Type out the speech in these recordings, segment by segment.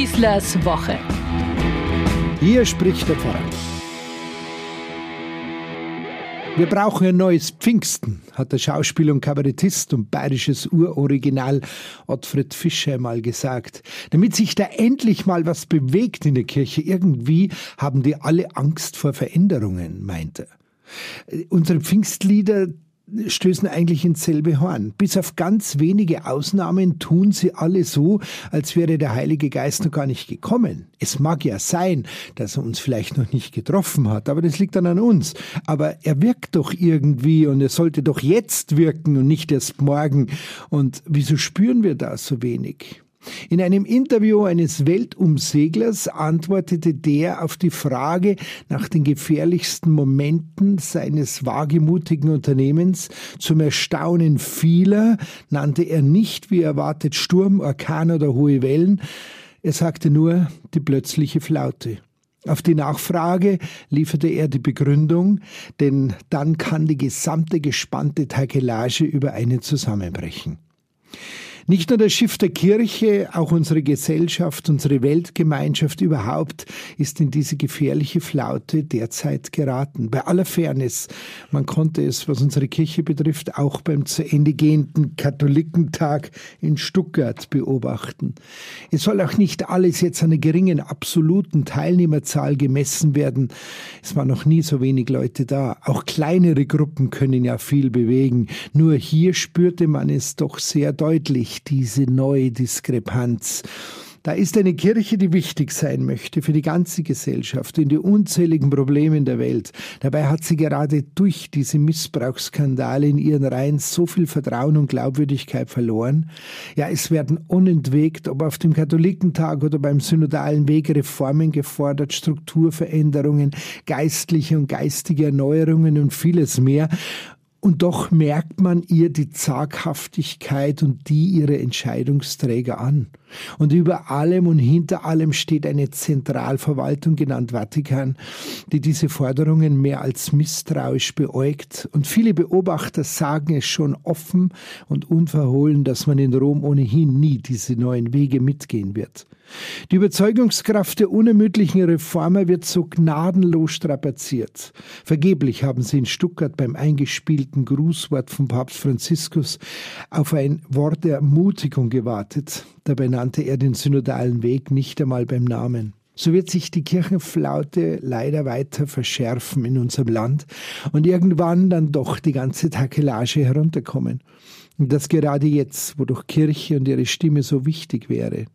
Schießlers Woche. Hier spricht der Pfarrer. Wir brauchen ein neues Pfingsten, hat der Schauspieler und Kabarettist und bayerisches Uroriginal Ottfried Fischer mal gesagt. Damit sich da endlich mal was bewegt in der Kirche. Irgendwie haben die alle Angst vor Veränderungen, meint er. Unsere Pfingstlieder stößen eigentlich ins selbe Horn. Bis auf ganz wenige Ausnahmen tun sie alle so, als wäre der Heilige Geist noch gar nicht gekommen. Es mag ja sein, dass er uns vielleicht noch nicht getroffen hat, aber das liegt dann an uns. Aber er wirkt doch irgendwie und er sollte doch jetzt wirken und nicht erst morgen. Und wieso spüren wir da so wenig? In einem Interview eines Weltumseglers antwortete der auf die Frage nach den gefährlichsten Momenten seines wagemutigen Unternehmens zum Erstaunen vieler nannte er nicht wie erwartet Sturm, Orkan oder hohe Wellen, er sagte nur die plötzliche Flaute. Auf die Nachfrage lieferte er die Begründung, denn dann kann die gesamte gespannte Takelage über einen zusammenbrechen. Nicht nur das Schiff der Kirche, auch unsere Gesellschaft, unsere Weltgemeinschaft überhaupt ist in diese gefährliche Flaute derzeit geraten. Bei aller Fairness, man konnte es, was unsere Kirche betrifft, auch beim zu Ende gehenden Katholikentag in Stuttgart beobachten. Es soll auch nicht alles jetzt an einer geringen absoluten Teilnehmerzahl gemessen werden. Es waren noch nie so wenig Leute da. Auch kleinere Gruppen können ja viel bewegen. Nur hier spürte man es doch sehr deutlich diese neue Diskrepanz. Da ist eine Kirche, die wichtig sein möchte für die ganze Gesellschaft, in die unzähligen Probleme in der Welt. Dabei hat sie gerade durch diese Missbrauchsskandale in ihren Reihen so viel Vertrauen und Glaubwürdigkeit verloren. Ja, es werden unentwegt, ob auf dem Katholikentag oder beim synodalen Weg Reformen gefordert, Strukturveränderungen, geistliche und geistige Erneuerungen und vieles mehr. Und doch merkt man ihr die Zaghaftigkeit und die ihrer Entscheidungsträger an. Und über allem und hinter allem steht eine Zentralverwaltung, genannt Vatikan, die diese Forderungen mehr als misstrauisch beäugt. Und viele Beobachter sagen es schon offen und unverhohlen, dass man in Rom ohnehin nie diese neuen Wege mitgehen wird. Die Überzeugungskraft der unermüdlichen Reformer wird so gnadenlos strapaziert. Vergeblich haben sie in Stuttgart beim eingespielten Grußwort von Papst Franziskus auf ein Wort der Ermutigung gewartet. Dabei nannte er den synodalen Weg nicht einmal beim Namen. So wird sich die Kirchenflaute leider weiter verschärfen in unserem Land und irgendwann dann doch die ganze Takelage herunterkommen. Und das gerade jetzt, wo doch Kirche und ihre Stimme so wichtig wäre.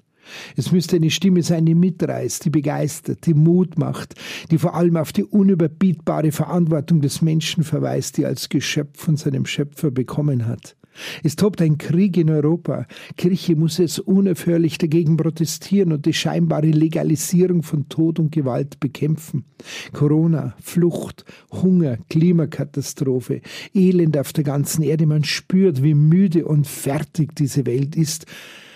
Es müsste eine Stimme sein, die mitreißt, die begeistert, die Mut macht, die vor allem auf die unüberbietbare Verantwortung des Menschen verweist, die als Geschöpf von seinem Schöpfer bekommen hat. Es tobt ein Krieg in Europa. Kirche muss es unaufhörlich dagegen protestieren und die scheinbare Legalisierung von Tod und Gewalt bekämpfen. Corona, Flucht, Hunger, Klimakatastrophe, Elend auf der ganzen Erde. Man spürt, wie müde und fertig diese Welt ist.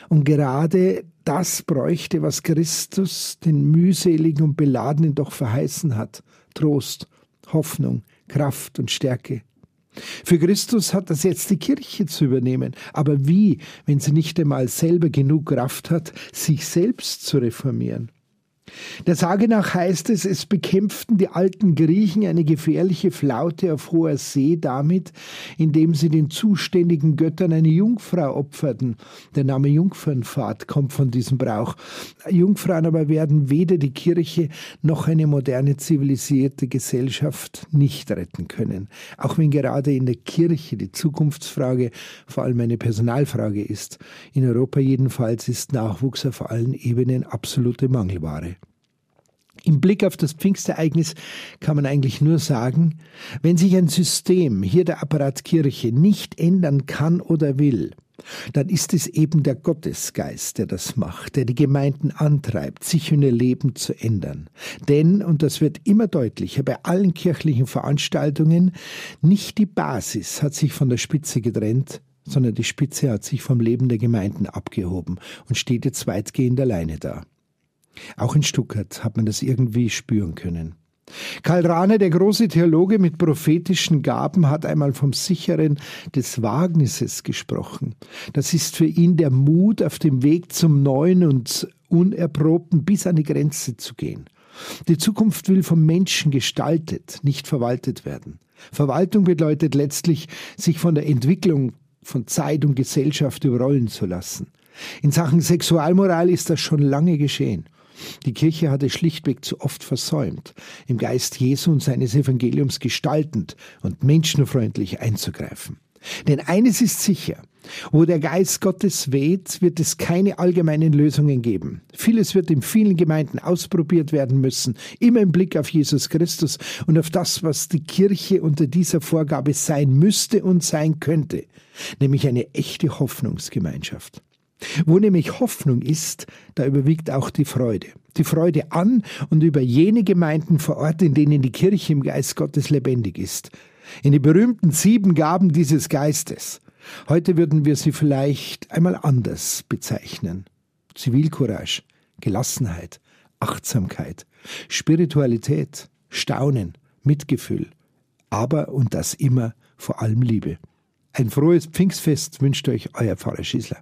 Und gerade das bräuchte, was Christus den mühseligen und beladenen doch verheißen hat. Trost, Hoffnung, Kraft und Stärke. Für Christus hat das jetzt die Kirche zu übernehmen. Aber wie, wenn sie nicht einmal selber genug Kraft hat, sich selbst zu reformieren? Der Sage nach heißt es, es bekämpften die alten Griechen eine gefährliche Flaute auf hoher See damit, indem sie den zuständigen Göttern eine Jungfrau opferten. Der Name Jungfernfahrt kommt von diesem Brauch. Jungfrauen aber werden weder die Kirche noch eine moderne zivilisierte Gesellschaft nicht retten können. Auch wenn gerade in der Kirche die Zukunftsfrage vor allem eine Personalfrage ist. In Europa jedenfalls ist Nachwuchs auf allen Ebenen absolute Mangelware. Im Blick auf das Pfingstereignis kann man eigentlich nur sagen, wenn sich ein System, hier der Apparat Kirche, nicht ändern kann oder will, dann ist es eben der Gottesgeist, der das macht, der die Gemeinden antreibt, sich und ihr Leben zu ändern. Denn, und das wird immer deutlicher, bei allen kirchlichen Veranstaltungen, nicht die Basis hat sich von der Spitze getrennt, sondern die Spitze hat sich vom Leben der Gemeinden abgehoben und steht jetzt weitgehend alleine da. Auch in Stuttgart hat man das irgendwie spüren können. Karl Rahner, der große Theologe mit prophetischen Gaben, hat einmal vom Sicheren des Wagnisses gesprochen. Das ist für ihn der Mut auf dem Weg zum Neuen und Unerprobten bis an die Grenze zu gehen. Die Zukunft will vom Menschen gestaltet, nicht verwaltet werden. Verwaltung bedeutet letztlich, sich von der Entwicklung von Zeit und Gesellschaft überrollen zu lassen. In Sachen Sexualmoral ist das schon lange geschehen. Die Kirche hatte schlichtweg zu oft versäumt, im Geist Jesu und seines Evangeliums gestaltend und menschenfreundlich einzugreifen. Denn eines ist sicher, wo der Geist Gottes weht, wird es keine allgemeinen Lösungen geben. Vieles wird in vielen Gemeinden ausprobiert werden müssen, immer im Blick auf Jesus Christus und auf das, was die Kirche unter dieser Vorgabe sein müsste und sein könnte, nämlich eine echte Hoffnungsgemeinschaft. Wo nämlich Hoffnung ist, da überwiegt auch die Freude. Die Freude an und über jene Gemeinden vor Ort, in denen die Kirche im Geist Gottes lebendig ist. In die berühmten sieben Gaben dieses Geistes. Heute würden wir sie vielleicht einmal anders bezeichnen. Zivilcourage, Gelassenheit, Achtsamkeit, Spiritualität, Staunen, Mitgefühl, aber und das immer vor allem Liebe. Ein frohes Pfingstfest wünscht euch euer Pfarrer Schießler.